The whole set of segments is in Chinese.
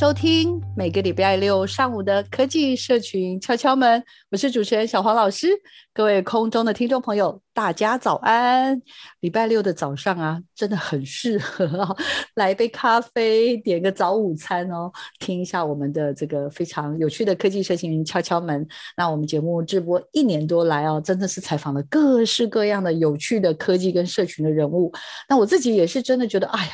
收听每个礼拜六上午的科技社群敲敲门，我是主持人小黄老师。各位空中的听众朋友，大家早安！礼拜六的早上啊，真的很适合啊，来一杯咖啡，点个早午餐哦，听一下我们的这个非常有趣的科技社群敲敲门。那我们节目直播一年多来哦，真的是采访了各式各样的有趣的科技跟社群的人物。那我自己也是真的觉得，哎呀，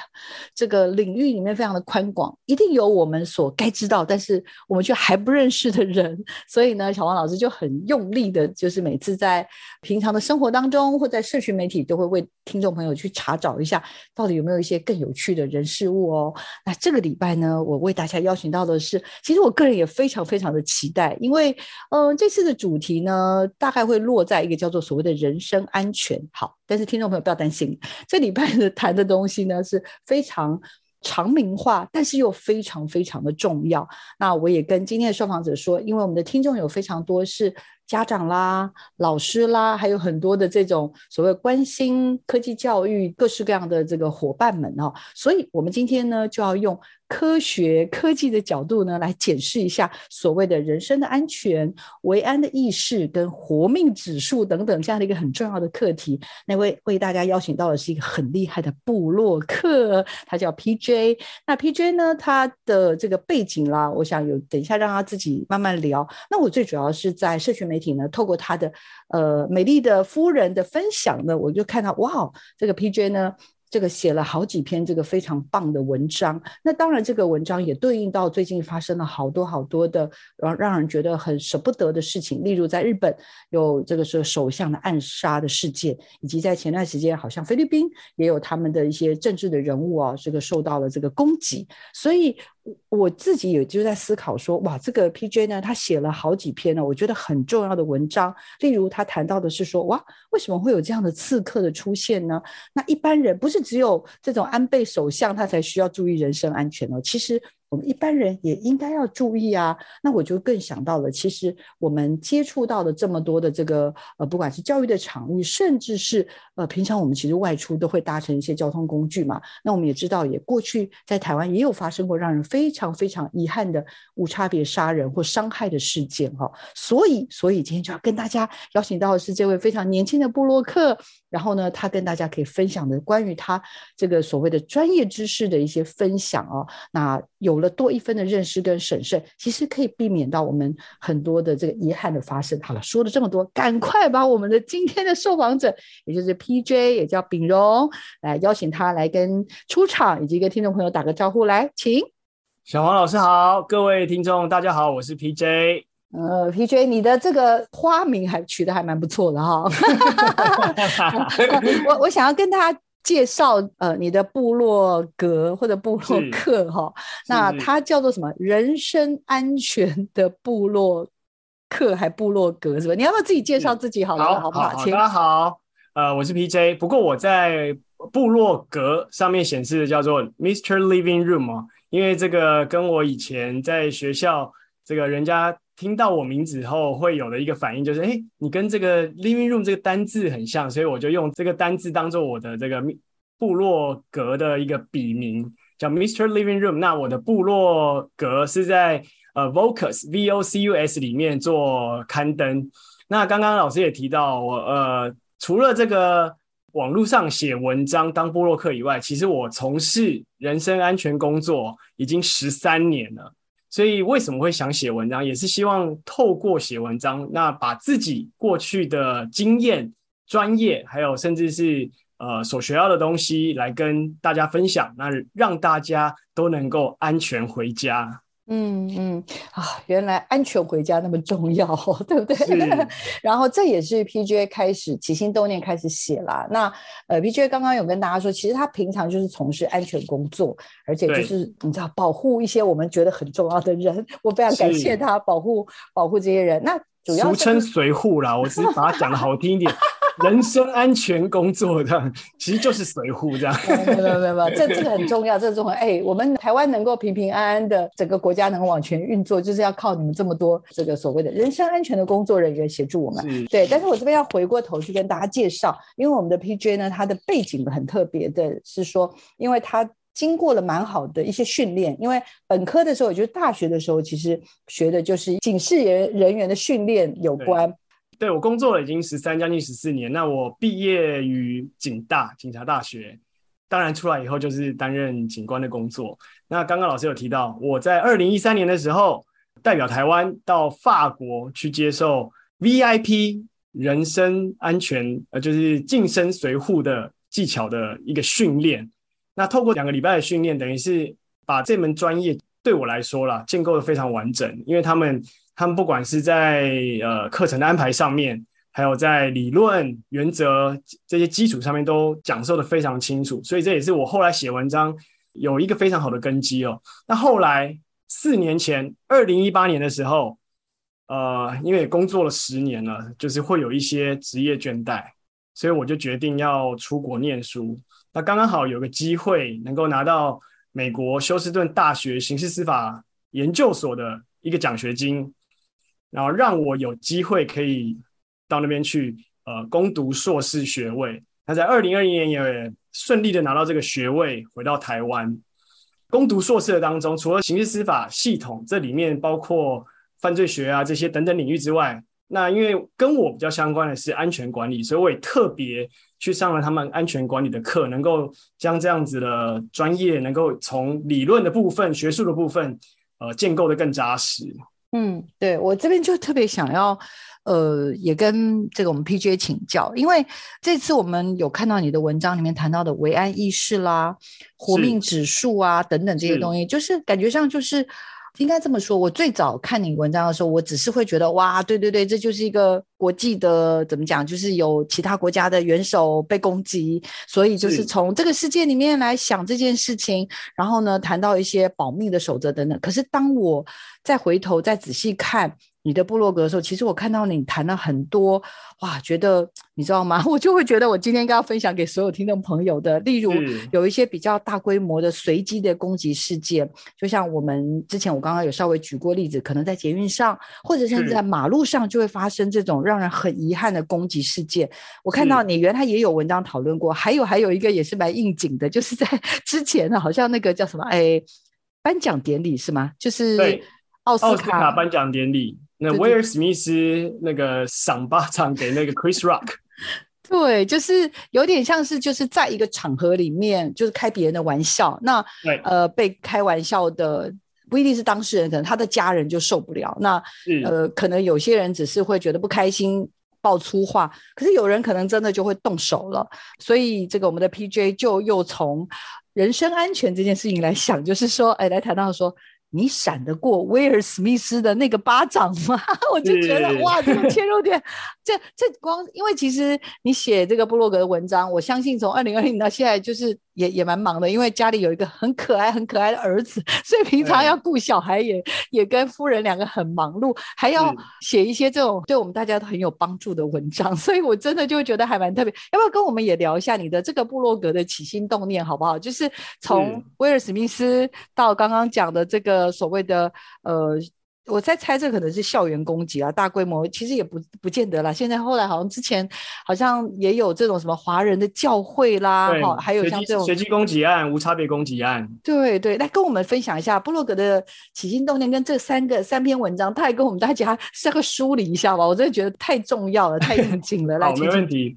这个领域里面非常的宽广，一定有我们所该知道，但是我们却还不认识的人。所以呢，小王老师就很用力的，就是每次在平常的生活当中，中或在社群媒体，都会为听众朋友去查找一下，到底有没有一些更有趣的人事物哦。那这个礼拜呢，我为大家邀请到的是，其实我个人也非常非常的期待，因为嗯、这次的主题呢，大概会落在一个叫做所谓的人身安全。好，但是听众朋友不要担心，这礼拜的谈的东西呢是非常常民化，但是又非常非常的重要。那我也跟今天的受访者说，因为我们的听众有非常多是。家长啦、老师啦，还有很多的这种所谓关心科技教育各式各样的这个伙伴们哦，所以我们今天呢就要用科学科技的角度呢来检视一下所谓的人身的安全、维安的意识跟活命指数等等这样的一个很重要的课题。那位为大家邀请到的是一个很厉害的部落客，他叫 PJ。那 PJ 呢，他的这个背景啦，我想有等一下让他自己慢慢聊。那我最主要是在社群媒体呢，透过他的呃美丽的夫人的分享呢，我就看到哇，这个 PJ 呢。这个写了好几篇这个非常棒的文章，那当然这个文章也对应到最近发生了好多好多的让让人觉得很舍不得的事情，例如在日本有这个是首相的暗杀的事件，以及在前段时间好像菲律宾也有他们的一些政治的人物啊，这个受到了这个攻击，所以。我自己也就在思考说，哇，这个 PJ 呢，他写了好几篇呢，我觉得很重要的文章。例如，他谈到的是说，哇，为什么会有这样的刺客的出现呢？那一般人不是只有这种安倍首相他才需要注意人身安全哦，其实。我们一般人也应该要注意啊。那我就更想到了，其实我们接触到的这么多的这个呃，不管是教育的场域，甚至是呃，平常我们其实外出都会搭乘一些交通工具嘛。那我们也知道，也过去在台湾也有发生过让人非常非常遗憾的无差别杀人或伤害的事件哈。所以，所以今天就要跟大家邀请到的是这位非常年轻的布洛克，然后呢，他跟大家可以分享的关于他这个所谓的专业知识的一些分享哦。那有了。多一分的认识跟审慎，其实可以避免到我们很多的这个遗憾的发生。好了，说了这么多，赶快把我们的今天的受访者，也就是 PJ，也叫炳荣，来邀请他来跟出场，以及跟听众朋友打个招呼。来，请小黄老师好，各位听众大家好，我是 PJ。呃，PJ，你的这个花名还取得还蛮不错的哈。我我想要跟大家。介绍呃，你的部落格或者部落客哈，那它叫做什么？人身安全的部落客还部落格是吧？你要不要自己介绍自己好了？好，好不好？大家好，呃，我是 PJ，不过我在部落格上面显示的叫做 Mr. Living Room 哦，因为这个跟我以前在学校这个人家。听到我名字后会有的一个反应就是，哎，你跟这个 living room 这个单字很像，所以我就用这个单字当做我的这个部落格的一个笔名，叫 Mr. Living Room。那我的部落格是在呃 Vocus V O C U S 里面做刊登。那刚刚老师也提到我，呃，除了这个网络上写文章当部落客以外，其实我从事人身安全工作已经十三年了。所以为什么会想写文章，也是希望透过写文章，那把自己过去的经验、专业，还有甚至是呃所学到的东西来跟大家分享，那让大家都能够安全回家。嗯嗯啊，原来安全回家那么重要，对不对？然后这也是 PJ 开始起心动念开始写啦。那呃，PJ 刚刚有跟大家说，其实他平常就是从事安全工作，而且就是你知道保护一些我们觉得很重要的人。我非常感谢他保护保护这些人。那主要俗称随护啦，我只是把它讲的好听一点。人身安全工作这样，其实就是随护这样。没有没有没有这这个很重要，这个重要。哎，我们台湾能够平平安安的，整个国家能够往前运作，就是要靠你们这么多这个所谓的人身安全的工作人员协助我们。对，但是我这边要回过头去跟大家介绍，因为我们的 PJ 呢，它的背景很特别的是说，因为他经过了蛮好的一些训练，因为本科的时候，也就是大学的时候，其实学的就是警示人人员的训练有关。对，我工作了已经十三将近十四年，那我毕业于警大警察大学，当然出来以后就是担任警官的工作。那刚刚老师有提到，我在二零一三年的时候代表台湾到法国去接受 VIP 人身安全，呃，就是近身随护的技巧的一个训练。那透过两个礼拜的训练，等于是把这门专业对我来说啦，建构的非常完整，因为他们。他们不管是在呃课程的安排上面，还有在理论原则这些基础上面都讲授的非常清楚，所以这也是我后来写文章有一个非常好的根基哦。那后来四年前，二零一八年的时候，呃，因为工作了十年了，就是会有一些职业倦怠，所以我就决定要出国念书。那刚刚好有个机会能够拿到美国休斯顿大学刑事司法研究所的一个奖学金。然后让我有机会可以到那边去，呃，攻读硕士学位。那在二零二一年也顺利的拿到这个学位，回到台湾攻读硕士的当中，除了刑事司法系统，这里面包括犯罪学啊这些等等领域之外，那因为跟我比较相关的是安全管理，所以我也特别去上了他们安全管理的课，能够将这样子的专业能够从理论的部分、学术的部分，呃，建构得更扎实。嗯，对，我这边就特别想要，呃，也跟这个我们 PJ 请教，因为这次我们有看到你的文章里面谈到的维安意识啦、活命指数啊等等这些东西，就是感觉上就是。应该这么说，我最早看你文章的时候，我只是会觉得哇，对对对，这就是一个国际的怎么讲，就是有其他国家的元首被攻击，所以就是从这个世界里面来想这件事情，然后呢，谈到一些保命的守则等等。可是当我再回头再仔细看。你的部落格的时候，其实我看到你谈了很多，哇，觉得你知道吗？我就会觉得我今天应该要分享给所有听众朋友的，例如有一些比较大规模的随机的攻击事件，就像我们之前我刚刚有稍微举过例子，可能在捷运上或者甚至在马路上就会发生这种让人很遗憾的攻击事件。我看到你原来也有文章讨论过，还有还有一个也是蛮应景的，就是在 之前的好像那个叫什么哎，颁奖典礼是吗？就是奥斯卡颁奖典礼。那威尔史密斯那个赏巴掌给那个 Chris Rock，对，就是有点像是就是在一个场合里面，就是开别人的玩笑。那呃，被开玩笑的不一定是当事人，可能他的家人就受不了。那呃，可能有些人只是会觉得不开心，爆粗话。可是有人可能真的就会动手了。所以这个我们的 PJ 就又从人身安全这件事情来想，就是说，哎，来谈到说。你闪得过威尔史密斯的那个巴掌吗？我就觉得哇，这个切入点，这这光因为其实你写这个布洛格的文章，我相信从二零二零到现在就是。也也蛮忙的，因为家里有一个很可爱、很可爱的儿子，所以平常要顾小孩也，也也跟夫人两个很忙碌，还要写一些这种对我们大家都很有帮助的文章，所以我真的就觉得还蛮特别。要不要跟我们也聊一下你的这个部落格的起心动念，好不好？就是从威尔史密斯到刚刚讲的这个所谓的呃。我在猜，这可能是校园攻击啊，大规模其实也不不见得啦。现在后来好像之前好像也有这种什么华人的教会啦，哈，还有像这种随机攻击案、无差别攻击案。对对，来跟我们分享一下布洛格的起心动念跟这三个三篇文章，他也跟我们大家稍微梳理一下吧。我真的觉得太重要了，太应景了。来，好，没问题。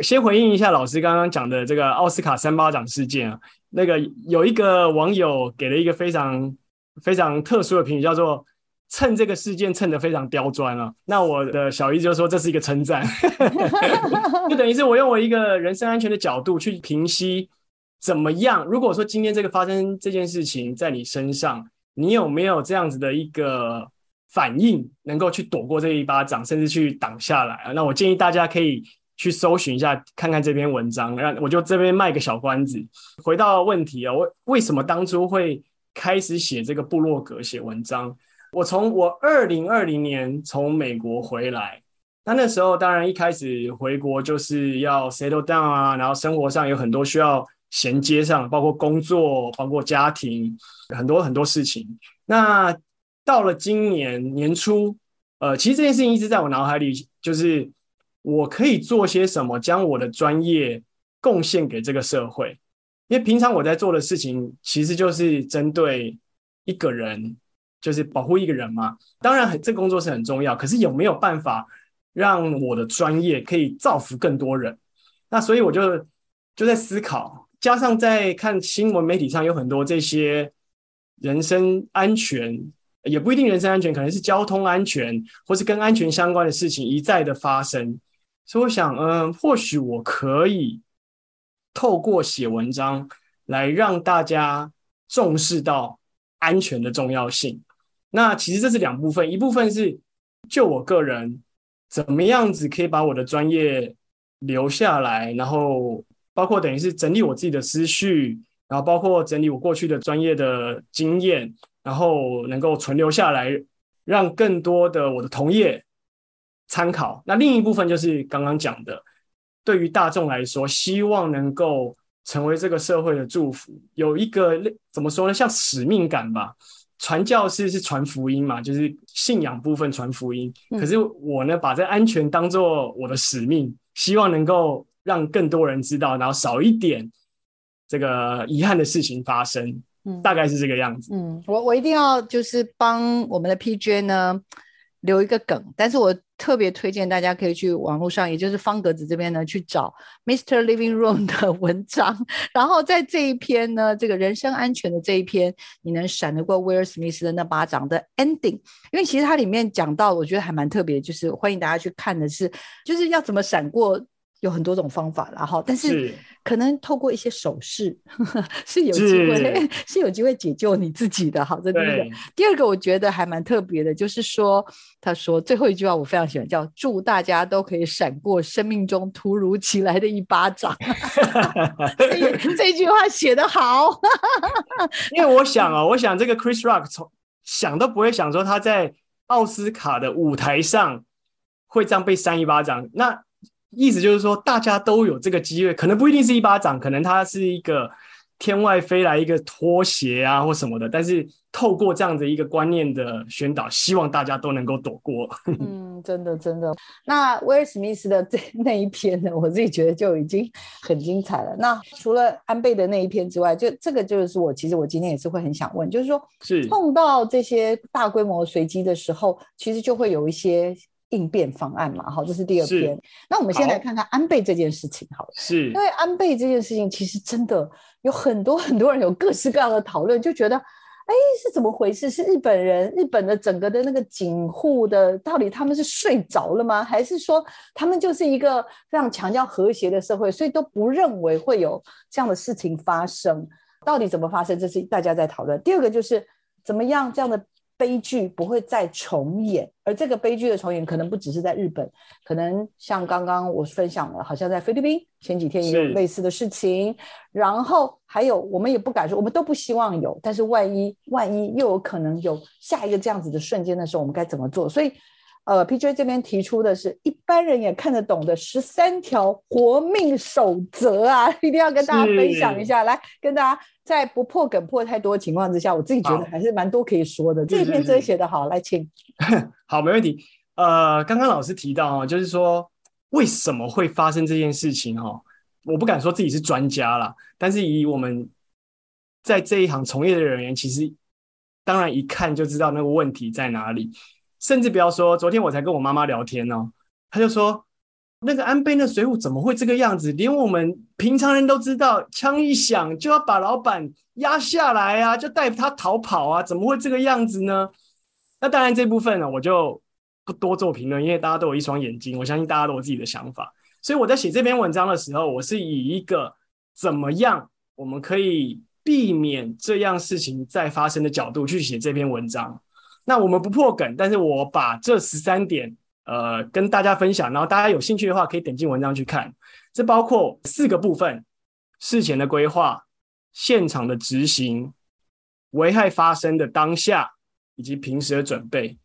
先回应一下老师刚刚讲的这个奥斯卡三巴掌事件啊，那个有一个网友给了一个非常非常特殊的评语，叫做“蹭这个事件蹭得非常刁钻”啊。那我的小姨就说这是一个称赞，就等于是我用我一个人身安全的角度去平息怎么样。如果说今天这个发生这件事情在你身上，你有没有这样子的一个反应，能够去躲过这一巴掌，甚至去挡下来啊？那我建议大家可以。去搜寻一下，看看这篇文章。让我就这边卖个小关子。回到问题啊，我为什么当初会开始写这个部落格写文章？我从我二零二零年从美国回来，那那时候当然一开始回国就是要 settle down 啊，然后生活上有很多需要衔接上，包括工作，包括家庭，很多很多事情。那到了今年年初，呃，其实这件事情一直在我脑海里，就是。我可以做些什么，将我的专业贡献给这个社会？因为平常我在做的事情，其实就是针对一个人，就是保护一个人嘛。当然，这个工作是很重要，可是有没有办法让我的专业可以造福更多人？那所以我就就在思考，加上在看新闻媒体上有很多这些人身安全，也不一定人身安全，可能是交通安全，或是跟安全相关的事情一再的发生。所以我想，嗯，或许我可以透过写文章来让大家重视到安全的重要性。那其实这是两部分，一部分是就我个人怎么样子可以把我的专业留下来，然后包括等于是整理我自己的思绪，然后包括整理我过去的专业的经验，然后能够存留下来，让更多的我的同业。参考。那另一部分就是刚刚讲的，对于大众来说，希望能够成为这个社会的祝福，有一个怎么说呢？像使命感吧。传教士是传福音嘛，就是信仰部分传福音。可是我呢，把这安全当做我的使命，希望能够让更多人知道，然后少一点这个遗憾的事情发生。嗯，大概是这个样子。嗯，我我一定要就是帮我们的 PJ 呢留一个梗，但是我。特别推荐大家可以去网络上，也就是方格子这边呢，去找 Mr. Living Room 的 文章。然后在这一篇呢，这个人身安全的这一篇，你能闪得过威尔史密斯的那巴掌的 ending？因为其实它里面讲到，我觉得还蛮特别，就是欢迎大家去看的是，就是要怎么闪过。有很多种方法，然后但是可能透过一些手势是，是有机会是，是有机会解救你自己的。好，这第一个。第二个我觉得还蛮特别的，就是说他说最后一句话我非常喜欢，叫祝大家都可以闪过生命中突如其来的一巴掌。这一句话写得好，因为我想啊，我想这个 Chris Rock 从想都不会想说他在奥斯卡的舞台上会这样被扇一巴掌。那意思就是说，大家都有这个机会，可能不一定是一巴掌，可能它是一个天外飞来一个拖鞋啊，或什么的。但是透过这样的一个观念的宣导，希望大家都能够躲过。嗯，真的真的。那威尔史密斯的这那一篇呢，我自己觉得就已经很精彩了。那除了安倍的那一篇之外，就这个就是我其实我今天也是会很想问，就是说，是碰到这些大规模随机的时候，其实就会有一些。应变方案嘛，好，这是第二篇。那我们先来看看安倍这件事情，好了，是，因为安倍这件事情其实真的有很多很多人有各式各样的讨论，就觉得，哎，是怎么回事？是日本人，日本的整个的那个警护的，到底他们是睡着了吗？还是说他们就是一个非常强调和谐的社会，所以都不认为会有这样的事情发生？到底怎么发生？这是大家在讨论。第二个就是怎么样这样的。悲剧不会再重演，而这个悲剧的重演可能不只是在日本，可能像刚刚我分享了，好像在菲律宾前几天也有类似的事情，然后还有我们也不敢说，我们都不希望有，但是万一万一又有可能有下一个这样子的瞬间的时候，我们该怎么做？所以。呃，PJ 这边提出的是一般人也看得懂的十三条活命守则啊，一定要跟大家分享一下。来，跟大家在不破梗破太多的情况之下，我自己觉得还是蛮多可以说的。这篇真写得好，来，请。好，没问题。呃，刚刚老师提到哦，就是说为什么会发生这件事情哦？我不敢说自己是专家啦，但是以我们在这一行从业的人员，其实当然一看就知道那个问题在哪里。甚至不要说，昨天我才跟我妈妈聊天哦，她就说：“那个安倍那水浒怎么会这个样子？连我们平常人都知道，枪一响就要把老板压下来啊，就带他逃跑啊，怎么会这个样子呢？那当然这部分呢，我就不多做评论，因为大家都有一双眼睛，我相信大家都有自己的想法。所以我在写这篇文章的时候，我是以一个怎么样我们可以避免这样事情再发生的角度去写这篇文章。那我们不破梗，但是我把这十三点。呃，跟大家分享，然后大家有兴趣的话，可以点进文章去看。这包括四个部分：事前的规划、现场的执行、危害发生的当下以及平时的准备。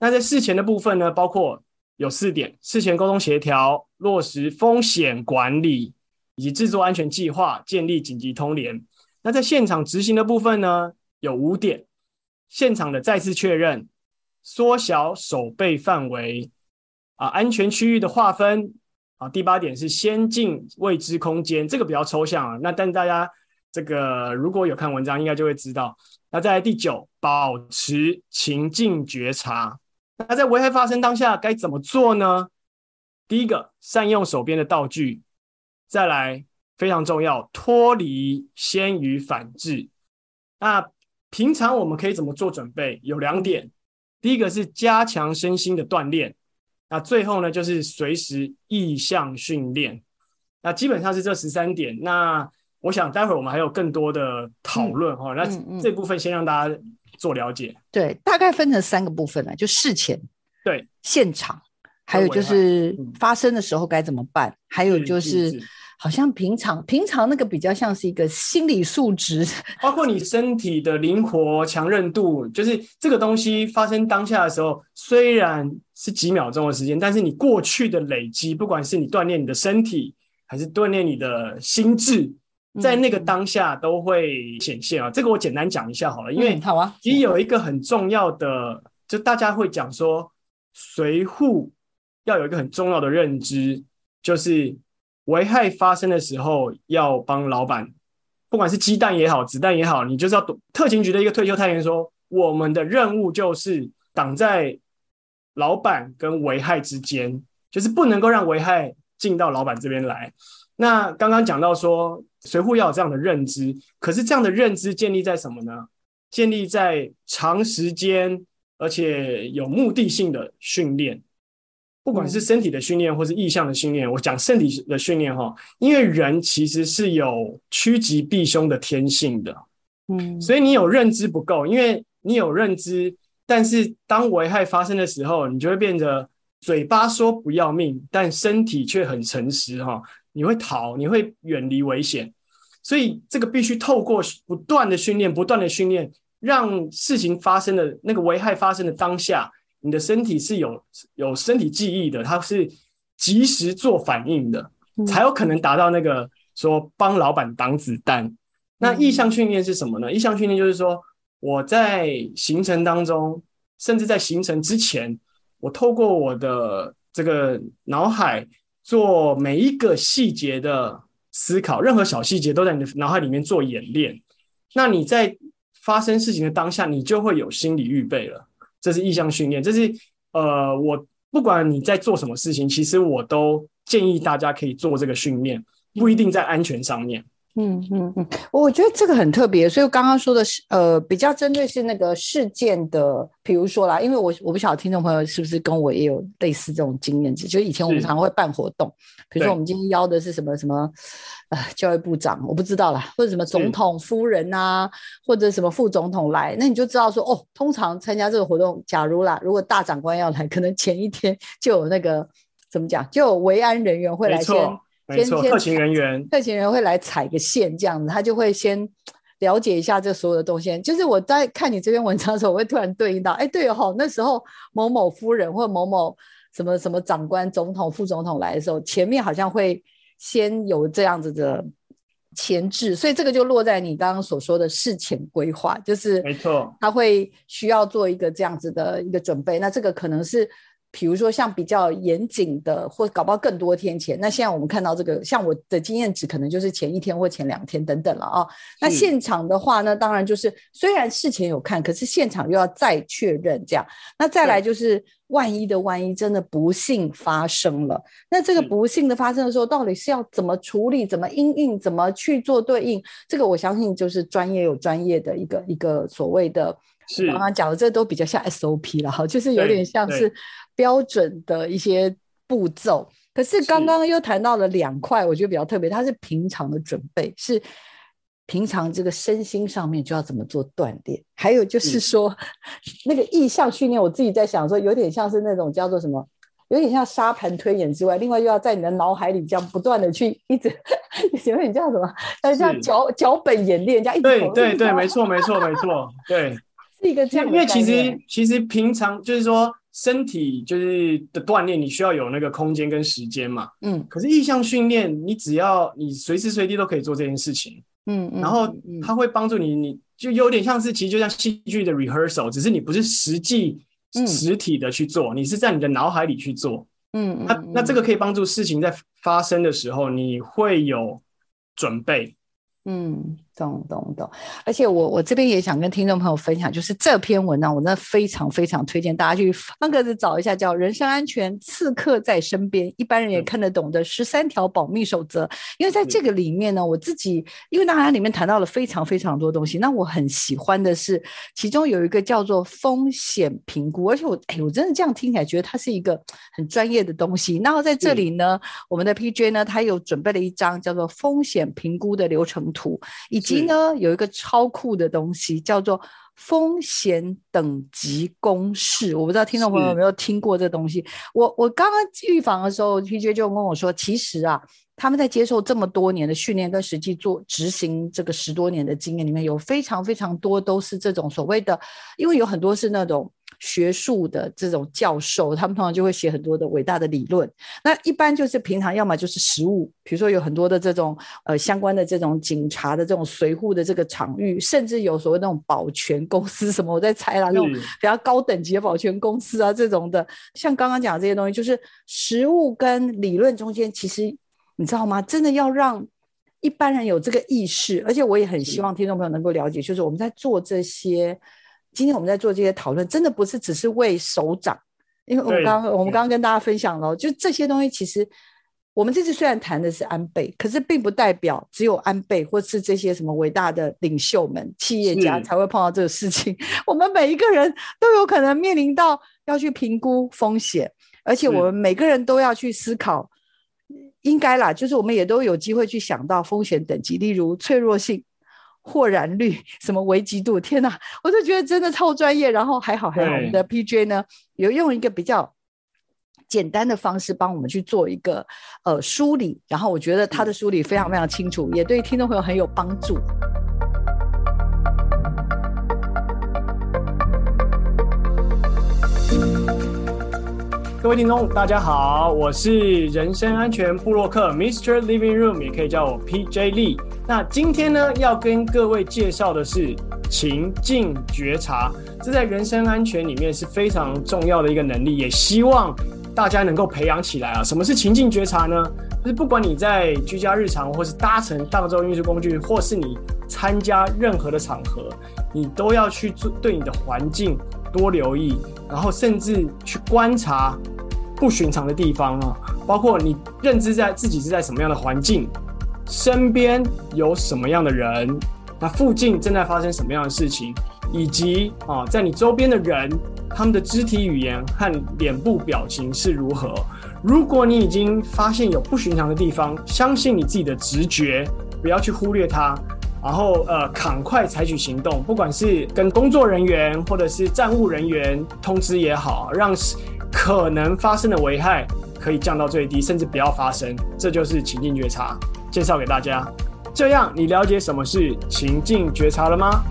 那在事前的部分呢，包括有四点：事前沟通协调、落实风险管理以及制作安全计划、建立紧急通联。那在现场执行的部分呢，有五点：现场的再次确认、缩小守备范围。啊，安全区域的划分啊，第八点是先进未知空间，这个比较抽象啊。那但大家这个如果有看文章，应该就会知道。那在第九，保持情境觉察。那在危害发生当下该怎么做呢？第一个，善用手边的道具。再来，非常重要，脱离先于反制。那平常我们可以怎么做准备？有两点，第一个是加强身心的锻炼。那最后呢，就是随时意向训练。那基本上是这十三点。那我想待会儿我们还有更多的讨论哈。那这部分先让大家做了解。对，大概分成三个部分呢，就事前、对现场，还有就是发生的时候该怎么办，还有就是。好像平常平常那个比较像是一个心理素质，包括你身体的灵活强韧度，就是这个东西发生当下的时候，虽然是几秒钟的时间，但是你过去的累积，不管是你锻炼你的身体，还是锻炼你的心智，在那个当下都会显现啊。这个我简单讲一下好了，因为好啊，其实有一个很重要的，就大家会讲说，随护要有一个很重要的认知，就是。危害发生的时候，要帮老板，不管是鸡蛋也好，子弹也好，你就是要懂。特勤局的一个退休探员说：“我们的任务就是挡在老板跟危害之间，就是不能够让危害进到老板这边来。”那刚刚讲到说，随护要有这样的认知，可是这样的认知建立在什么呢？建立在长时间而且有目的性的训练。不管是身体的训练，或是意向的训练，我讲身体的训练哈，因为人其实是有趋吉避凶的天性的，嗯，所以你有认知不够，因为你有认知，但是当危害发生的时候，你就会变得嘴巴说不要命，但身体却很诚实哈，你会逃，你会远离危险，所以这个必须透过不断的训练，不断的训练，让事情发生的那个危害发生的当下。你的身体是有有身体记忆的，它是及时做反应的，才有可能达到那个说帮老板挡子弹。那意向训练是什么呢？意向训练就是说我在行程当中，甚至在行程之前，我透过我的这个脑海做每一个细节的思考，任何小细节都在你的脑海里面做演练。那你在发生事情的当下，你就会有心理预备了。这是意向训练，这是呃，我不管你在做什么事情，其实我都建议大家可以做这个训练，不一定在安全上面。嗯嗯嗯，我觉得这个很特别，所以我刚刚说的是呃，比较针对是那个事件的，比如说啦，因为我我不晓得听众朋友是不是跟我也有类似这种经验值，就以前我们常常会办活动，比如说我们今天邀的是什么什么呃教育部长，我不知道啦，或者什么总统夫人啊，或者什么副总统来，那你就知道说哦，通常参加这个活动，假如啦，如果大长官要来，可能前一天就有那个怎么讲，就有维安人员会来先。没错，特勤人员，特勤人员会来踩个线，这样子，他就会先了解一下这所有的东西。就是我在看你这篇文章的时候，我会突然对应到，哎，对哦，那时候某某夫人或某某什么什么长官、总统、副总统来的时候，前面好像会先有这样子的前置，所以这个就落在你刚刚所说的事前规划，就是没错，他会需要做一个这样子的一个准备。那这个可能是。比如说像比较严谨的，或搞不好更多天前，那现在我们看到这个，像我的经验值可能就是前一天或前两天等等了啊、哦。那现场的话呢，当然就是虽然事前有看，可是现场又要再确认这样。那再来就是万一的万一真的不幸发生了，那这个不幸的发生的时候，到底是要怎么处理、怎么应应、怎么去做对应？这个我相信就是专业有专业的一个一个所谓的，是刚刚讲的，这都比较像 SOP 了哈，就是有点像是标准的一些步骤。可是刚刚又谈到了两块，我觉得比较特别，它是平常的准备是。平常这个身心上面就要怎么做锻炼，还有就是说、嗯、那个意向训练，我自己在想说，有点像是那种叫做什么，有点像沙盘推演之外，另外又要在你的脑海里这样不断的去一直，有点叫什么？是像脚脚本演练，这样一直对对对，没错没错没错，对，是一个这样。因为其实其实平常就是说身体就是的锻炼，你需要有那个空间跟时间嘛，嗯，可是意向训练，你只要你随时随地都可以做这件事情。嗯，然后它会帮助你，你就有点像是，其实就像戏剧的 rehearsal，只是你不是实际实体的去做，你是在你的脑海里去做。嗯，那那这个可以帮助事情在发生的时候，你会有准备。嗯。懂懂懂，而且我我这边也想跟听众朋友分享，就是这篇文章，我真的非常非常推荐大家去翻格子找一下，叫《人身安全刺客在身边》，一般人也看得懂的十三条保密守则。因为在这个里面呢，我自己因为当然里面谈到了非常非常多东西，那我很喜欢的是其中有一个叫做风险评估，而且我哎，我真的这样听起来觉得它是一个很专业的东西。然后在这里呢，我们的 PJ 呢，他有准备了一张叫做风险评估的流程图，以以及呢，有一个超酷的东西叫做风险等级公式，我不知道听众朋友有没有听过这东西。我我刚刚预防的时候，PJ 就跟我说，其实啊，他们在接受这么多年的训练跟实际做执行这个十多年的经验里面，有非常非常多都是这种所谓的，因为有很多是那种。学术的这种教授，他们通常就会写很多的伟大的理论。那一般就是平常要么就是实务，比如说有很多的这种呃相关的这种警察的这种随护的这个场域，甚至有所谓那种保全公司什么，我在猜啦，那种比较高等级的保全公司啊这种的。像刚刚讲的这些东西，就是实务跟理论中间，其实你知道吗？真的要让一般人有这个意识，而且我也很希望听众朋友能够了解，就是我们在做这些。今天我们在做这些讨论，真的不是只是为首长，因为我们刚刚我们刚刚跟大家分享了，就这些东西，其实我们这次虽然谈的是安倍，可是并不代表只有安倍或是这些什么伟大的领袖们、企业家才会碰到这个事情。我们每一个人都有可能面临到要去评估风险，而且我们每个人都要去思考，应该啦，就是我们也都有机会去想到风险等级，例如脆弱性。或然率，什么危急度？天哪，我就觉得真的超专业。然后还好还好，我们的 PJ 呢，有用一个比较简单的方式帮我们去做一个呃梳理。然后我觉得他的梳理非常非常清楚，也对听众朋友很有帮助。各位听众，大家好，我是人身安全部落客 Mr. Living Room，也可以叫我 PJ Lee。那今天呢，要跟各位介绍的是情境觉察，这在人身安全里面是非常重要的一个能力，也希望大家能够培养起来啊。什么是情境觉察呢？就是不管你在居家日常，或是搭乘大众运输工具，或是你参加任何的场合，你都要去做对你的环境多留意，然后甚至去观察。不寻常的地方啊，包括你认知在自己是在什么样的环境，身边有什么样的人，那附近正在发生什么样的事情，以及啊，在你周边的人，他们的肢体语言和脸部表情是如何。如果你已经发现有不寻常的地方，相信你自己的直觉，不要去忽略它，然后呃，赶快采取行动，不管是跟工作人员或者是站务人员通知也好，让。可能发生的危害可以降到最低，甚至不要发生，这就是情境觉察。介绍给大家，这样你了解什么是情境觉察了吗？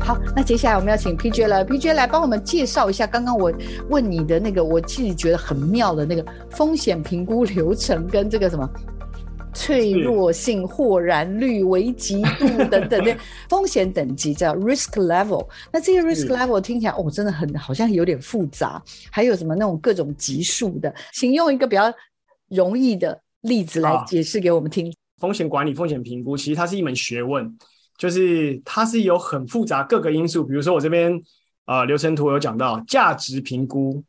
好，那接下来我们要请 PJ 了，PJ 来帮我们介绍一下刚刚我问你的那个，我自己觉得很妙的那个风险评估流程跟这个什么。脆弱性、豁然率、危急度等等的 风险等级叫 risk level。那这些 risk level 听起来哦，真的很好像有点复杂。还有什么那种各种级数的？请用一个比较容易的例子来解释给我们听。风险管理、风险评估，其实它是一门学问。就是它是有很复杂各个因素，比如说我这边呃流程图有讲到价值评估、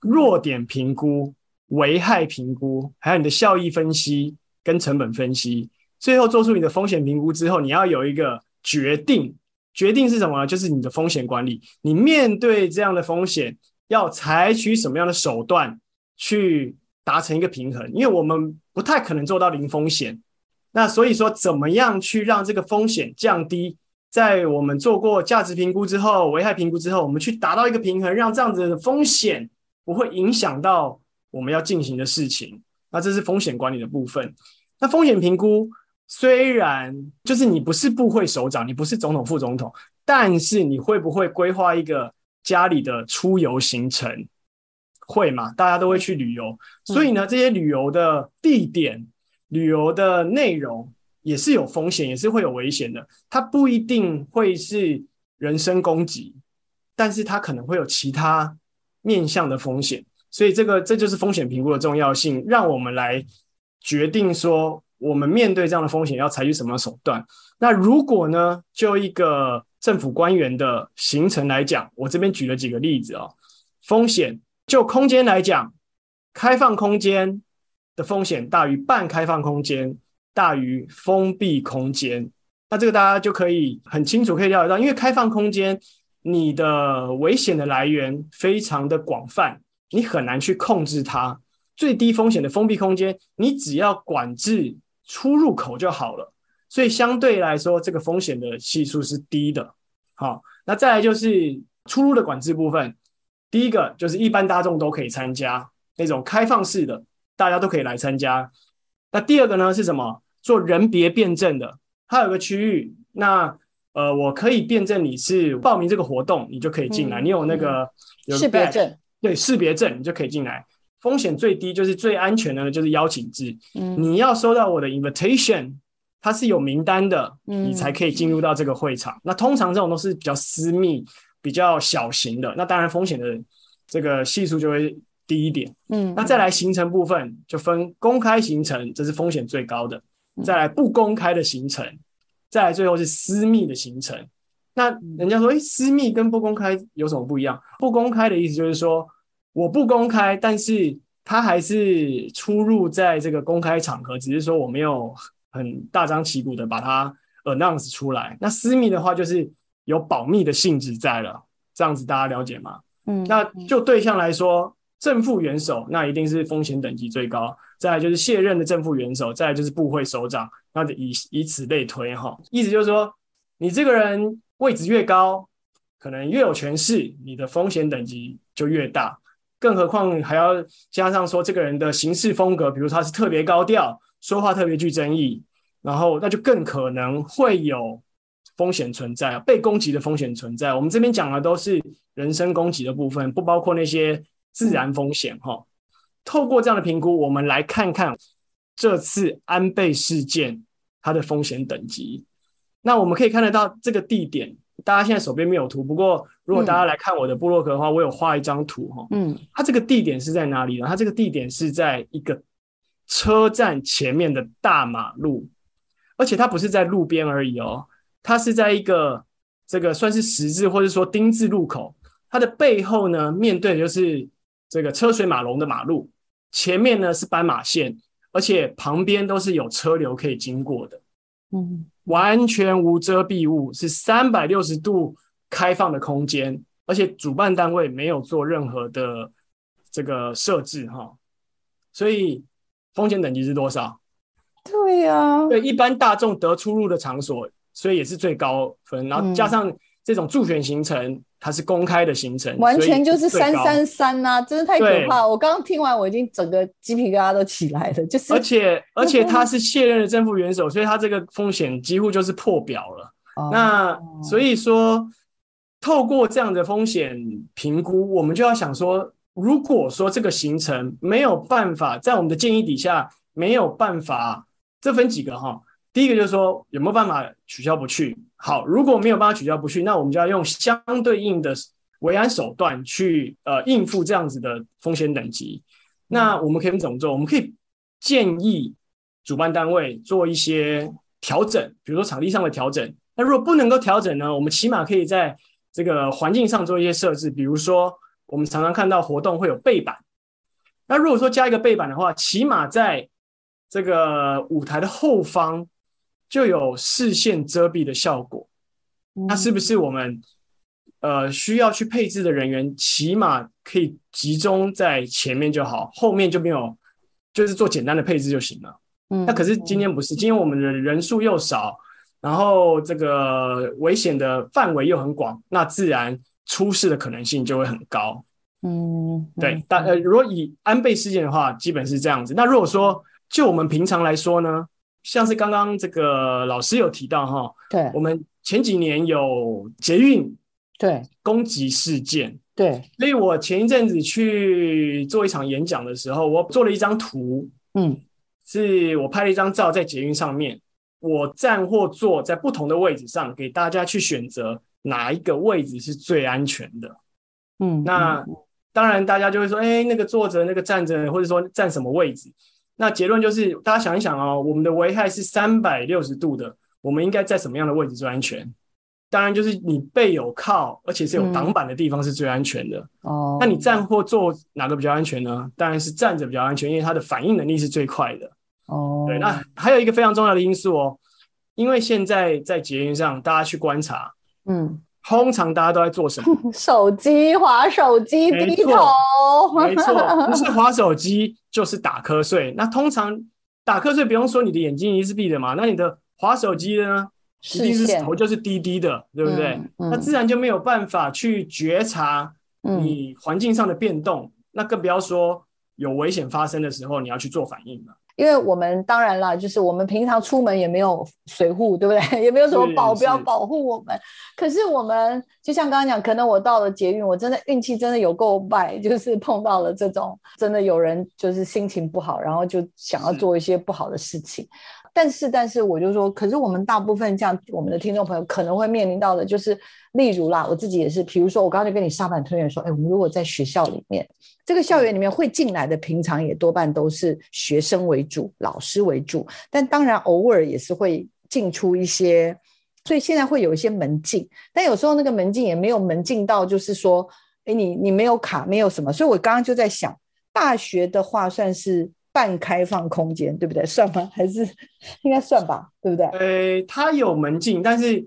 弱点评估、危害评估，还有你的效益分析跟成本分析，最后做出你的风险评估之后，你要有一个决定，决定是什么呢？就是你的风险管理，你面对这样的风险要采取什么样的手段去达成一个平衡，因为我们不太可能做到零风险。那所以说，怎么样去让这个风险降低？在我们做过价值评估之后、危害评估之后，我们去达到一个平衡，让这样子的风险不会影响到我们要进行的事情。那这是风险管理的部分。那风险评估虽然就是你不是部会首长，你不是总统、副总统，但是你会不会规划一个家里的出游行程？会嘛？大家都会去旅游，所以呢，这些旅游的地点。旅游的内容也是有风险，也是会有危险的。它不一定会是人身攻击，但是它可能会有其他面向的风险。所以这个这就是风险评估的重要性，让我们来决定说，我们面对这样的风险要采取什么手段。那如果呢，就一个政府官员的行程来讲，我这边举了几个例子、哦。风险就空间来讲，开放空间。的风险大于半开放空间，大于封闭空间。那这个大家就可以很清楚可以了解到，因为开放空间，你的危险的来源非常的广泛，你很难去控制它。最低风险的封闭空间，你只要管制出入口就好了。所以相对来说，这个风险的系数是低的。好，那再来就是出入的管制部分。第一个就是一般大众都可以参加那种开放式的。大家都可以来参加。那第二个呢是什么？做人别辩证的，它有个区域。那呃，我可以辩证你是报名这个活动，你就可以进来。嗯、你有那个、嗯、有识别证，对，识别证你就可以进来。风险最低就是最安全的，就是邀请制。嗯，你要收到我的 invitation，它是有名单的，嗯、你才可以进入到这个会场。那通常这种都是比较私密、比较小型的。那当然风险的这个系数就会。低一点，嗯，那再来行程部分就分公开行程，这是风险最高的；再来不公开的行程，再来最后是私密的行程。那人家说，诶，私密跟不公开有什么不一样？不公开的意思就是说，我不公开，但是他还是出入在这个公开场合，只是说我没有很大张旗鼓的把它 announce 出来。那私密的话，就是有保密的性质在了，这样子大家了解吗？嗯，那就对象来说。正副元首，那一定是风险等级最高，再来就是卸任的正副元首，再来就是部会首长，那就以以此类推哈。意思就是说，你这个人位置越高，可能越有权势，你的风险等级就越大。更何况还要加上说，这个人的行事风格，比如他是特别高调，说话特别具争议，然后那就更可能会有风险存在，被攻击的风险存在。我们这边讲的都是人身攻击的部分，不包括那些。自然风险哈，透过这样的评估，我们来看看这次安倍事件它的风险等级。那我们可以看得到这个地点，大家现在手边没有图，不过如果大家来看我的部落格的话，我有画一张图哈。嗯，它这个地点是在哪里呢？它这个地点是在一个车站前面的大马路，而且它不是在路边而已哦，它是在一个这个算是十字或者说丁字路口，它的背后呢，面对的就是。这个车水马龙的马路，前面呢是斑马线，而且旁边都是有车流可以经过的，嗯，完全无遮蔽物，是三百六十度开放的空间，而且主办单位没有做任何的这个设置哈，所以风险等级是多少？对呀、啊，对，一般大众得出入的场所，所以也是最高分，然后加上这种助选行程。嗯它是公开的行程，完全就是三三三呐，真的太可怕了！我刚刚听完，我已经整个鸡皮疙瘩都起来了。就是，而且而且他是卸任的正副元首，所以他这个风险几乎就是破表了。哦、那所以说，透过这样的风险评估，我们就要想说，如果说这个行程没有办法在我们的建议底下没有办法，这分几个哈？第一个就是说有没有办法取消不去？好，如果没有办法取消不去，那我们就要用相对应的维安手段去呃应付这样子的风险等级。那我们可以怎么做？我们可以建议主办单位做一些调整，比如说场地上的调整，那如果不能够调整呢，我们起码可以在这个环境上做一些设置，比如说我们常常看到活动会有背板，那如果说加一个背板的话，起码在这个舞台的后方就有视线遮蔽的效果。那是不是我们呃需要去配置的人员，起码可以集中在前面就好，后面就没有，就是做简单的配置就行了。嗯，那可是今天不是，今天我们的人数又少，然后这个危险的范围又很广，那自然出事的可能性就会很高。嗯，对，但呃，如果以安倍事件的话，基本是这样子。那如果说就我们平常来说呢，像是刚刚这个老师有提到哈，对，我们。前几年有捷运对攻击事件，对，所以我前一阵子去做一场演讲的时候，我做了一张图，嗯，是我拍了一张照在捷运上面，我站或坐在不同的位置上，给大家去选择哪一个位置是最安全的，嗯，那当然大家就会说，哎，那个坐着，那个站着，或者说站什么位置？那结论就是，大家想一想哦，我们的危害是三百六十度的。我们应该在什么样的位置最安全？当然就是你背有靠，而且是有挡板的地方是最安全的。哦、嗯，那你站或坐哪个比较安全呢？当然是站着比较安全，因为它的反应能力是最快的。哦，对，那还有一个非常重要的因素哦，因为现在在捷运上，大家去观察，嗯，通常大家都在做什么？手机划手机，低头。没错，不是划手机就是打瞌睡。那通常打瞌睡不用说，你的眼睛一定是闭的嘛？那你的划手机的呢，一定是头就是低低的，对不对？嗯嗯、那自然就没有办法去觉察你环境上的变动，嗯、那更不要说有危险发生的时候，你要去做反应了。因为我们当然了，就是我们平常出门也没有随护，对不对？也没有什么保镖保护我们。可是我们就像刚刚讲，可能我到了捷运，我真的运气真的有够败，就是碰到了这种真的有人就是心情不好，然后就想要做一些不好的事情。但是，但是，我就说，可是我们大部分像我们的听众朋友可能会面临到的，就是例如啦，我自己也是，比如说我刚才跟你沙盘推演说，哎，我们如果在学校里面，这个校园里面会进来的，平常也多半都是学生为主，老师为主，但当然偶尔也是会进出一些，所以现在会有一些门禁，但有时候那个门禁也没有门禁到，就是说，哎，你你没有卡，没有什么，所以我刚刚就在想，大学的话算是。半开放空间，对不对？算吗？还是 应该算吧，对不对？呃，它有门禁，但是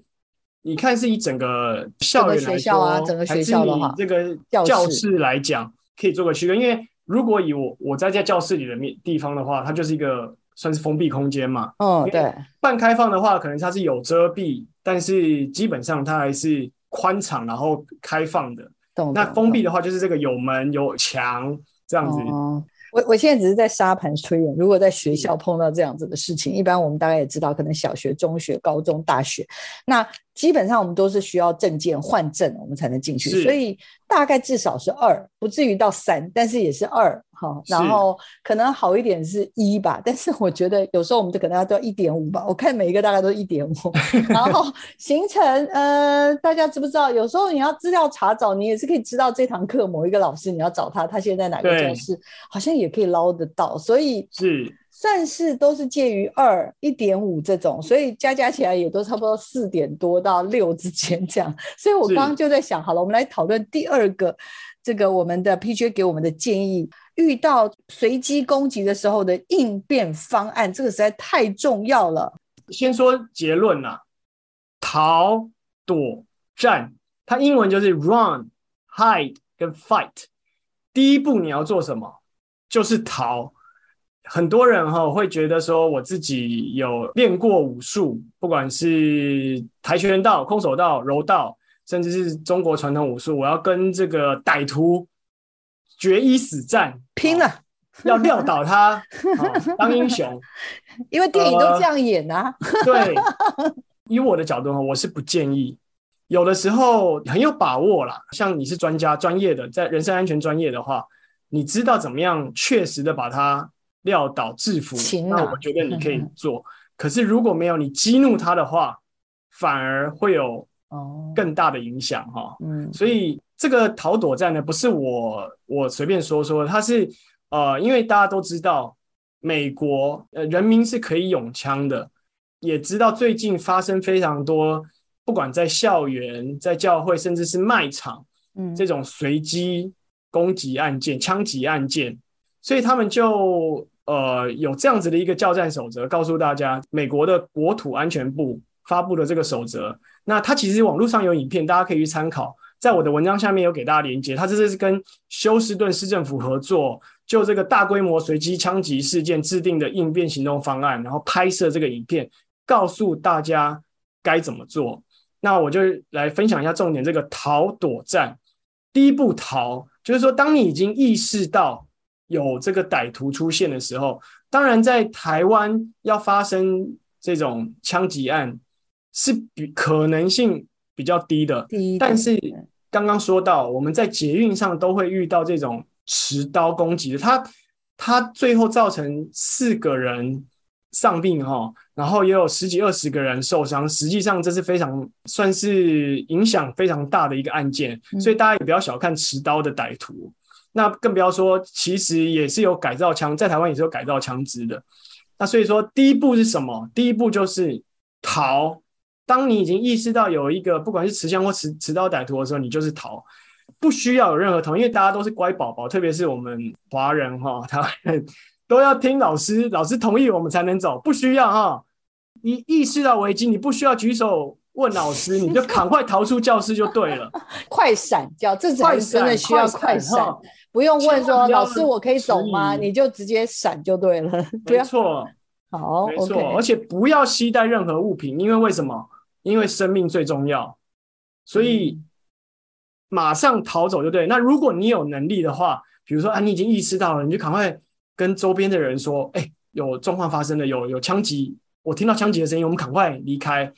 你看是以整个校园来说，啊，整个学校的话，这个教室来讲，可以做个区分。因为如果以我我在在教室里的面地方的话，它就是一个算是封闭空间嘛。嗯，对。半开放的话，可能它是有遮蔽，但是基本上它还是宽敞，然后开放的。懂。那封闭的话，就是这个有门有墙这样子。哦我我现在只是在沙盘推演，如果在学校碰到这样子的事情，一般我们大概也知道，可能小学、中学、高中、大学，那基本上我们都是需要证件换证，我们才能进去，所以大概至少是二，不至于到三，但是也是二。哈，然后可能好一点是一吧，但是我觉得有时候我们就可能要到一点五吧。我看每一个大概都一点五，然后行程，呃，大家知不知道？有时候你要资料查找，你也是可以知道这堂课某一个老师你要找他，他现在在哪个教室，好像也可以捞得到，所以是算是都是介于二一点五这种，所以加加起来也都差不多四点多到六之间这样。所以我刚刚就在想，好了，我们来讨论第二个这个我们的 PJ 给我们的建议。遇到随机攻击的时候的应变方案，这个实在太重要了。先说结论呐，逃、躲、战，它英文就是 run、hide 跟 fight。第一步你要做什么？就是逃。很多人哈会觉得说，我自己有练过武术，不管是跆拳道、空手道、柔道，甚至是中国传统武术，我要跟这个歹徒。决一死战，拼了，哦、要撂倒他、哦，当英雄。因为电影都这样演啊。呃、对，以我的角度，我是不建议。有的时候很有把握啦，像你是专家、专业的，在人身安全专业的话，你知道怎么样确实的把他撂倒、制服，啊、那我觉得你可以做。可是如果没有，你激怒他的话，反而会有更大的影响哈。嗯，所以。这个逃躲战呢，不是我我随便说说，它是呃，因为大家都知道，美国呃人民是可以拥枪的，也知道最近发生非常多不管在校园、在教会，甚至是卖场，嗯，这种随机攻击案件、枪击案件，所以他们就呃有这样子的一个教战守则，告诉大家，美国的国土安全部发布的这个守则。那它其实网络上有影片，大家可以去参考。在我的文章下面有给大家连接，它这是跟休斯顿市政府合作，就这个大规模随机枪击事件制定的应变行动方案，然后拍摄这个影片，告诉大家该怎么做。那我就来分享一下重点，这个逃躲战。第一步逃，就是说，当你已经意识到有这个歹徒出现的时候，当然在台湾要发生这种枪击案是比可能性。比较低的，但是刚刚说到，我们在捷运上都会遇到这种持刀攻击的，他他最后造成四个人丧命哈，然后也有十几二十个人受伤，实际上这是非常算是影响非常大的一个案件，所以大家也不要小看持刀的歹徒，那更不要说其实也是有改造枪，在台湾也是有改造枪支的，那所以说第一步是什么？第一步就是逃。当你已经意识到有一个不管是持枪或持持刀歹徒的时候，你就是逃，不需要有任何同意，因为大家都是乖宝宝，特别是我们华人哈，台湾都要听老师，老师同意我们才能走，不需要哈。你意识到危机，你不需要举手问老师，你就赶快逃出教室就对了，快闪叫，这才真的需要快闪，不用问说老师我可以走吗？你就直接闪就对了，没错，好，没错，而且不要携带任何物品，因为为什么？因为生命最重要，所以马上逃走就对。那如果你有能力的话，比如说啊，你已经意识到了，你就赶快跟周边的人说：“哎，有状况发生了，有有枪击，我听到枪击的声音，我们赶快离开，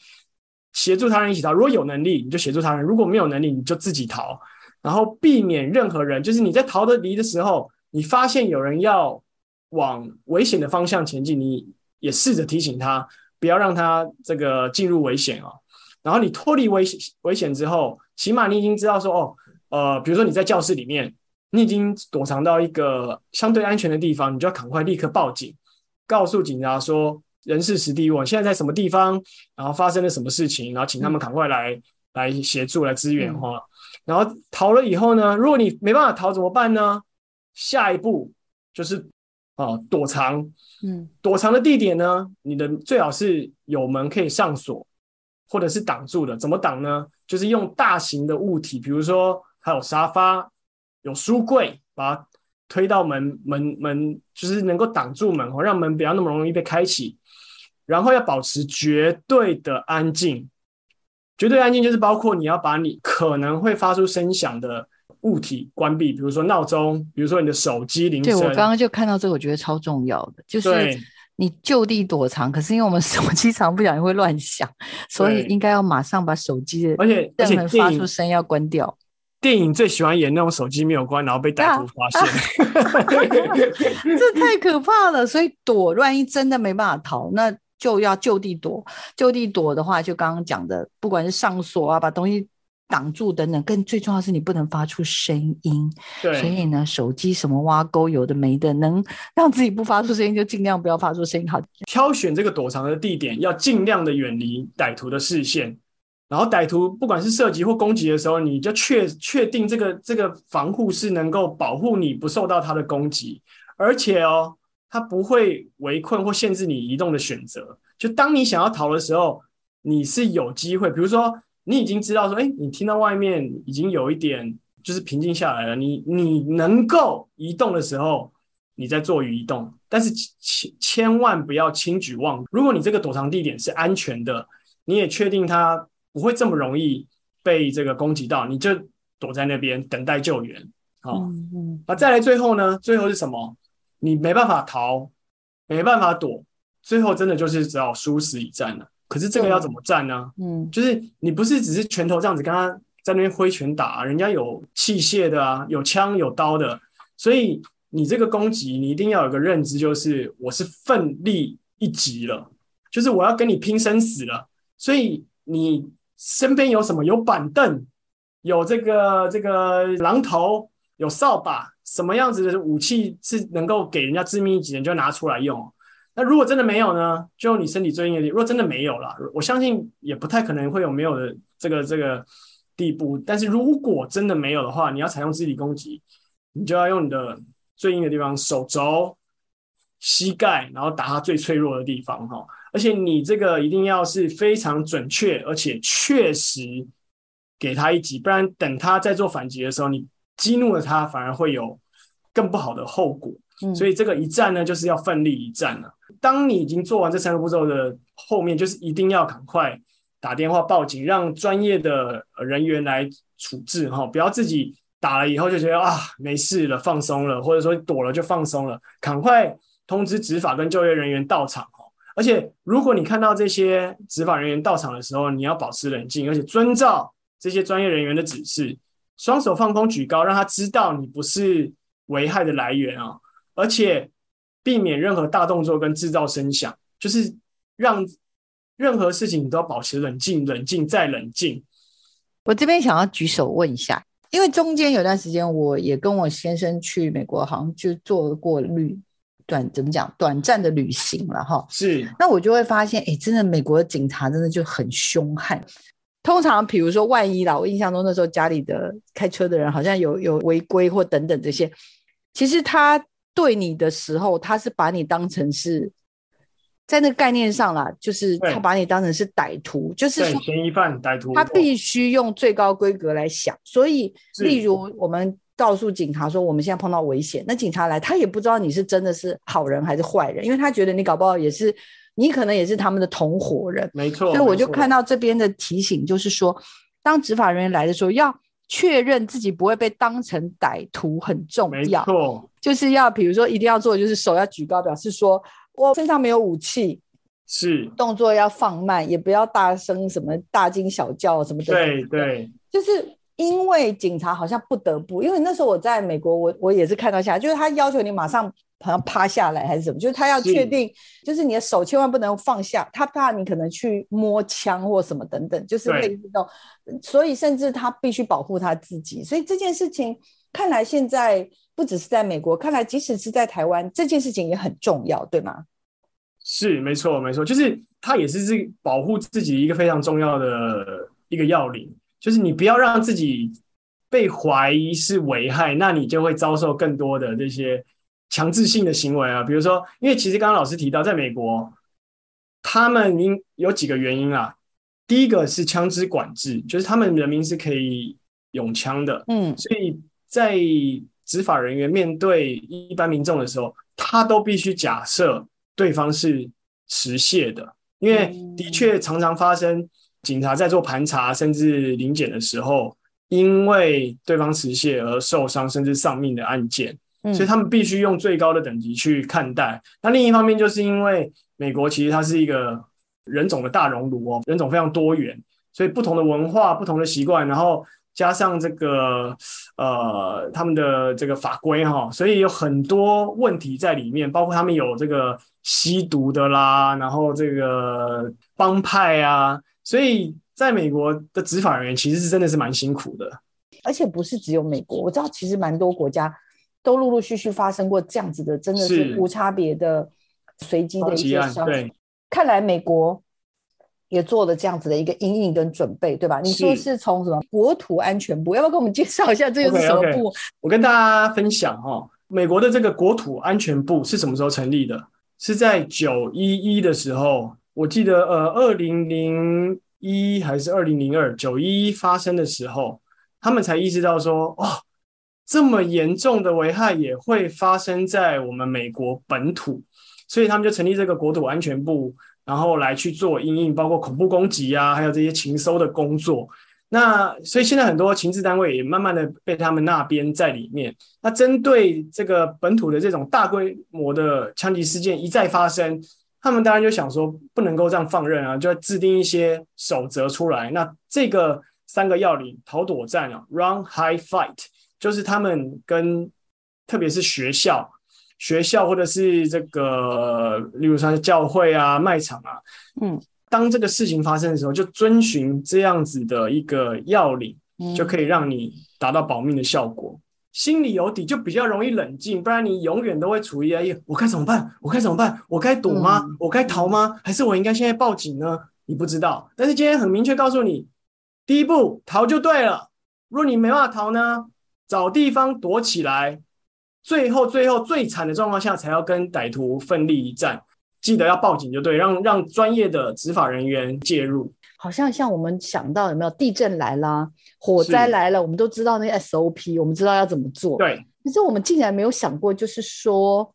协助他人一起逃。如果有能力，你就协助他人；如果没有能力，你就自己逃。然后避免任何人，就是你在逃得离的时候，你发现有人要往危险的方向前进，你也试着提醒他。”不要让他这个进入危险啊！然后你脱离危险危险之后，起码你已经知道说哦，呃，比如说你在教室里面，你已经躲藏到一个相对安全的地方，你就要赶快立刻报警，告诉警察说人事实地物，现在在什么地方，然后发生了什么事情，然后请他们赶快来、嗯、来协助来支援哈。然后逃了以后呢，如果你没办法逃怎么办呢？下一步就是。啊，躲藏，嗯，躲藏的地点呢？你的最好是有门可以上锁，或者是挡住的。怎么挡呢？就是用大型的物体，比如说还有沙发、有书柜，把它推到门门门，就是能够挡住门，让门不要那么容易被开启。然后要保持绝对的安静，绝对安静就是包括你要把你可能会发出声响的。物体关闭，比如说闹钟，比如说你的手机铃声。对，我刚刚就看到这个，我觉得超重要的，就是你就地躲藏。可是因为我们手机常不小心会乱响，所以应该要马上把手机的，而且而且发出声要关掉。电影最喜欢演那种手机没有关，然后被歹徒发现，啊啊、这太可怕了。所以躲，万一真的没办法逃，那就要就地躲。就地躲的话，就刚刚讲的，不管是上锁啊，把东西。挡住等等，更最重要是你不能发出声音。对，所以呢，手机什么挖沟有的没的，能 让自己不发出声音就尽量不要发出声音。好，挑选这个躲藏的地点，要尽量的远离歹徒的视线。然后歹徒不管是射击或攻击的时候，你就确确定这个这个防护是能够保护你不受到他的攻击，而且哦，他不会围困或限制你移动的选择。就当你想要逃的时候，你是有机会，比如说。你已经知道说，哎，你听到外面已经有一点就是平静下来了。你你能够移动的时候，你在做移动，但是千千万不要轻举妄动。如果你这个躲藏地点是安全的，你也确定它不会这么容易被这个攻击到，你就躲在那边等待救援。好，嗯嗯，啊，再来最后呢？最后是什么？你没办法逃，没办法躲，最后真的就是只好殊死一战了。可是这个要怎么战呢？嗯，就是你不是只是拳头这样子跟他在那边挥拳打啊，人家有器械的啊，有枪有刀的，所以你这个攻击你一定要有个认知，就是我是奋力一击了，就是我要跟你拼生死了。所以你身边有什么？有板凳，有这个这个榔头，有扫把，什么样子的武器是能够给人家致命一击的，你就拿出来用。那如果真的没有呢？就你身体最硬的地方。如果真的没有了，我相信也不太可能会有没有的这个这个地步。但是如果真的没有的话，你要采用肢体攻击，你就要用你的最硬的地方，手肘、膝盖，然后打他最脆弱的地方哈。而且你这个一定要是非常准确，而且确实给他一击，不然等他在做反击的时候，你激怒了他，反而会有更不好的后果。嗯、所以这个一战呢，就是要奋力一战了。当你已经做完这三个步骤的后面，就是一定要赶快打电话报警，让专业的人员来处置哈，不要自己打了以后就觉得啊没事了，放松了，或者说躲了就放松了，赶快通知执法跟就业人员到场。而且，如果你看到这些执法人员到场的时候，你要保持冷静，而且遵照这些专业人员的指示，双手放空举高，让他知道你不是危害的来源啊！而且避免任何大动作跟制造声响，就是让任何事情你都要保持冷静、冷静再冷静。我这边想要举手问一下，因为中间有段时间，我也跟我先生去美国，好像就做过旅。短怎么讲？短暂的旅行了哈，是。那我就会发现，哎，真的美国的警察真的就很凶悍。通常，比如说万一啦，我印象中那时候家里的开车的人好像有有违规或等等这些，其实他对你的时候，他是把你当成是在那个概念上啦，就是他把你当成是歹徒，就是嫌疑犯、歹徒，他必须用最高规格来想。所以，例如我们。告诉警察说，我们现在碰到危险。那警察来，他也不知道你是真的是好人还是坏人，因为他觉得你搞不好也是，你可能也是他们的同伙人。没错。所以我就看到这边的提醒，就是说，当执法人员来的时候，要确认自己不会被当成歹徒很重要。没错。就是要比如说一定要做，就是手要举高，表示说我身上没有武器。是。动作要放慢，也不要大声什么大惊小叫什么的。对对。就是。因为警察好像不得不，因为那时候我在美国，我我也是看到下来，就是他要求你马上好像趴下来还是什么，就是他要确定，就是你的手千万不能放下，他怕你可能去摸枪或什么等等，就是类似这种，所以甚至他必须保护他自己。所以这件事情看来现在不只是在美国，看来即使是在台湾，这件事情也很重要，对吗？是，没错，没错，就是他也是这保护自己一个非常重要的一个要领。就是你不要让自己被怀疑是危害，那你就会遭受更多的这些强制性的行为啊。比如说，因为其实刚刚老师提到，在美国，他们因有几个原因啊。第一个是枪支管制，就是他们人民是可以用枪的，嗯，所以在执法人员面对一般民众的时候，他都必须假设对方是持械的，因为的确常常发生。警察在做盘查甚至临检的时候，因为对方持械而受伤甚至丧命的案件，所以他们必须用最高的等级去看待。那另一方面，就是因为美国其实它是一个人种的大熔炉哦，人种非常多元，所以不同的文化、不同的习惯，然后加上这个呃他们的这个法规哈，所以有很多问题在里面，包括他们有这个吸毒的啦，然后这个帮派啊。所以，在美国的执法人员其实是真的是蛮辛苦的，而且不是只有美国，我知道其实蛮多国家都陆陆续续发生过这样子的，真的是无差别的随机的一些伤。对，看来美国也做了这样子的一个阴影跟准备，对吧？你说是从什么国土安全部？要不要跟我们介绍一下这个是什么部？Okay, okay. 我跟大家分享哈，美国的这个国土安全部是什么时候成立的？是在九一一的时候。我记得，呃，二零零一还是二零零二，九一一发生的时候，他们才意识到说，哦，这么严重的危害也会发生在我们美国本土，所以他们就成立这个国土安全部，然后来去做因应，包括恐怖攻击啊，还有这些情搜的工作。那所以现在很多情治单位也慢慢的被他们那边在里面。那针对这个本土的这种大规模的枪击事件一再发生。他们当然就想说，不能够这样放任啊，就要制定一些守则出来。那这个三个要领：逃躲战啊，run, hide, fight，就是他们跟特别是学校、学校或者是这个，例如说教会啊、卖场啊，嗯，当这个事情发生的时候，就遵循这样子的一个要领，就可以让你达到保命的效果。心里有底，就比较容易冷静。不然你永远都会处于哎，我该怎么办？我该怎么办？我该躲吗？嗯、我该逃吗？还是我应该现在报警呢？你不知道。但是今天很明确告诉你，第一步逃就对了。如果你没办法逃呢，找地方躲起来。最后，最后最惨的状况下，才要跟歹徒奋力一战。记得要报警就对，让让专业的执法人员介入。好像像我们想到有没有地震来啦、火灾来了，我们都知道那个 SOP，我们知道要怎么做。对，可是我们竟然没有想过，就是说。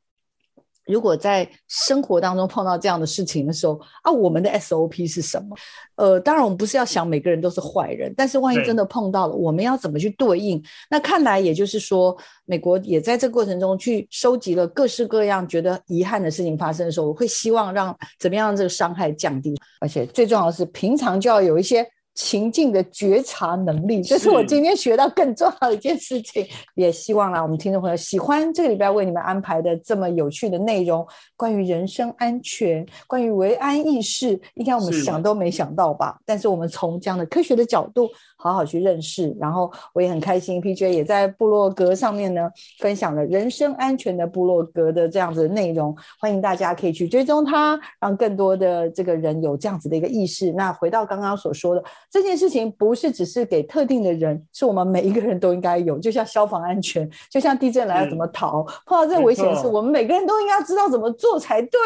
如果在生活当中碰到这样的事情的时候啊，我们的 SOP 是什么？呃，当然我们不是要想每个人都是坏人，但是万一真的碰到了，我们要怎么去对应？那看来也就是说，美国也在这个过程中去收集了各式各样觉得遗憾的事情发生的时候，我会希望让怎么样让这个伤害降低，而且最重要的是平常就要有一些。情境的觉察能力，这是我今天学到更重要的一件事情。也希望啦，我们听众朋友喜欢这个礼拜为你们安排的这么有趣的内容，关于人身安全，关于维安意识，应该我们想都没想到吧？但是我们从这样的科学的角度好好去认识，然后我也很开心，PJ 也在部落格上面呢分享了人身安全的部落格的这样子的内容，欢迎大家可以去追踪它，让更多的这个人有这样子的一个意识。那回到刚刚所说的。这件事情不是只是给特定的人，是我们每一个人都应该有。就像消防安全，就像地震来了怎么逃，嗯、碰到这个危险的事，我们每个人都应该知道怎么做才对。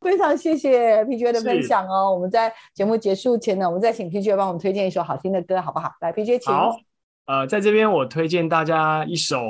非常谢谢 PJ 的分享哦。我们在节目结束前呢，我们再请 PJ 帮我们推荐一首好听的歌，好不好？来，PJ，请。好，呃，在这边我推荐大家一首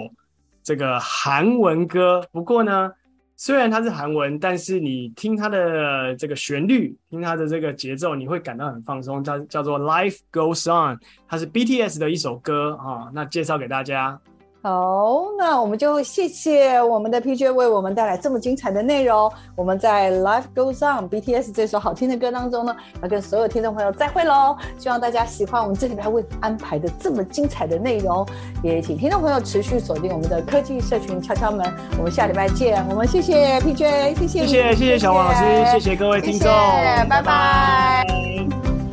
这个韩文歌。不过呢。虽然它是韩文，但是你听它的这个旋律，听它的这个节奏，你会感到很放松。叫叫做《Life Goes On》，它是 BTS 的一首歌啊。那介绍给大家。好，那我们就谢谢我们的 PJ 为我们带来这么精彩的内容。我们在《Life Goes On》BTS 这首好听的歌当中呢，要跟所有听众朋友再会喽。希望大家喜欢我们这礼拜为安排的这么精彩的内容，也请听众朋友持续锁定我们的科技社群敲敲门。我们下礼拜见。我们谢谢 PJ，谢谢，谢谢谢谢小王老师，谢谢各位听众，谢谢，拜拜。拜拜。